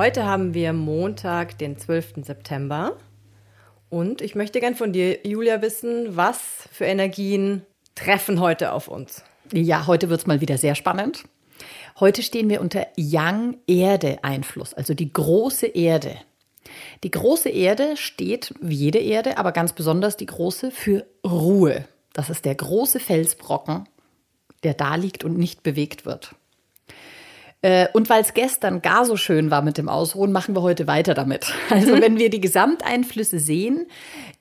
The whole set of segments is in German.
Heute haben wir Montag, den 12. September. Und ich möchte gern von dir, Julia, wissen, was für Energien treffen heute auf uns? Ja, heute wird's mal wieder sehr spannend. Heute stehen wir unter Yang-Erde-Einfluss, also die große Erde. Die große Erde steht, wie jede Erde, aber ganz besonders die große, für Ruhe. Das ist der große Felsbrocken, der da liegt und nicht bewegt wird. Äh, und weil es gestern gar so schön war mit dem Ausruhen, machen wir heute weiter damit. Also wenn wir die Gesamteinflüsse sehen,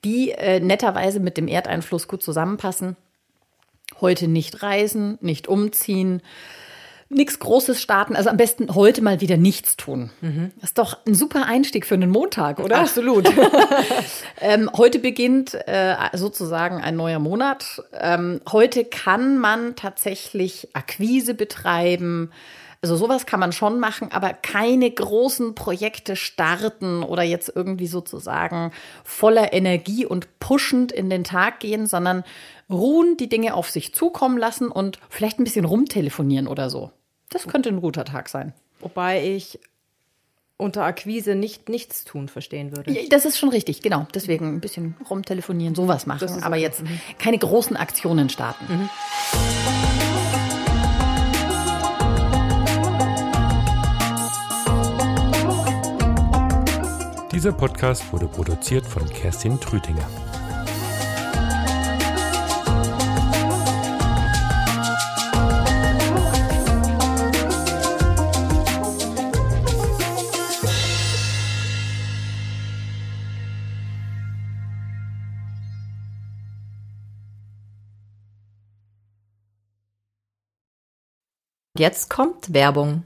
die äh, netterweise mit dem Erdeinfluss gut zusammenpassen, heute nicht reisen, nicht umziehen, nichts Großes starten. Also am besten heute mal wieder nichts tun. Mhm. Das ist doch ein super Einstieg für einen Montag, oder? Absolut. ähm, heute beginnt äh, sozusagen ein neuer Monat. Ähm, heute kann man tatsächlich Akquise betreiben. Also sowas kann man schon machen, aber keine großen Projekte starten oder jetzt irgendwie sozusagen voller Energie und pushend in den Tag gehen, sondern ruhen, die Dinge auf sich zukommen lassen und vielleicht ein bisschen rumtelefonieren oder so. Das könnte ein guter Tag sein. Wobei ich unter Akquise nicht nichts tun verstehen würde. Das ist schon richtig, genau. Deswegen ein bisschen rumtelefonieren, sowas machen. Aber okay. jetzt keine großen Aktionen starten. Mhm. Dieser Podcast wurde produziert von Kerstin Trütinger. Jetzt kommt Werbung.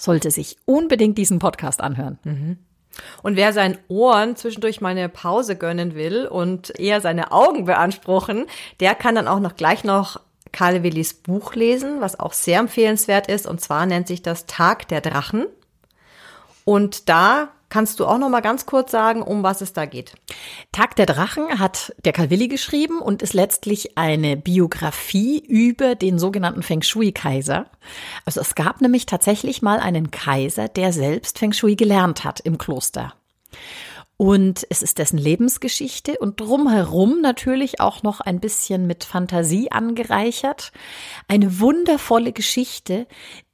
sollte sich unbedingt diesen Podcast anhören. Mhm. Und wer seinen Ohren zwischendurch mal eine Pause gönnen will und eher seine Augen beanspruchen, der kann dann auch noch gleich noch Karl Willis Buch lesen, was auch sehr empfehlenswert ist. Und zwar nennt sich das Tag der Drachen. Und da Kannst du auch noch mal ganz kurz sagen, um was es da geht? Tag der Drachen hat der Calvilli geschrieben und ist letztlich eine Biografie über den sogenannten Feng Shui-Kaiser. Also es gab nämlich tatsächlich mal einen Kaiser, der selbst Feng Shui gelernt hat im Kloster. Und es ist dessen Lebensgeschichte und drumherum natürlich auch noch ein bisschen mit Fantasie angereichert. Eine wundervolle Geschichte,